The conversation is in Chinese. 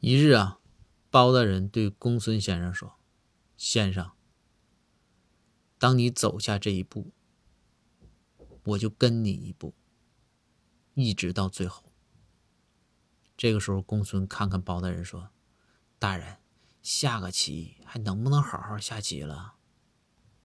一日啊包大人对公孙先生说先生当你走下这一步我就跟你一步一直到最后。这个时候公孙看看包大人说大人下个棋还能不能好好下棋了？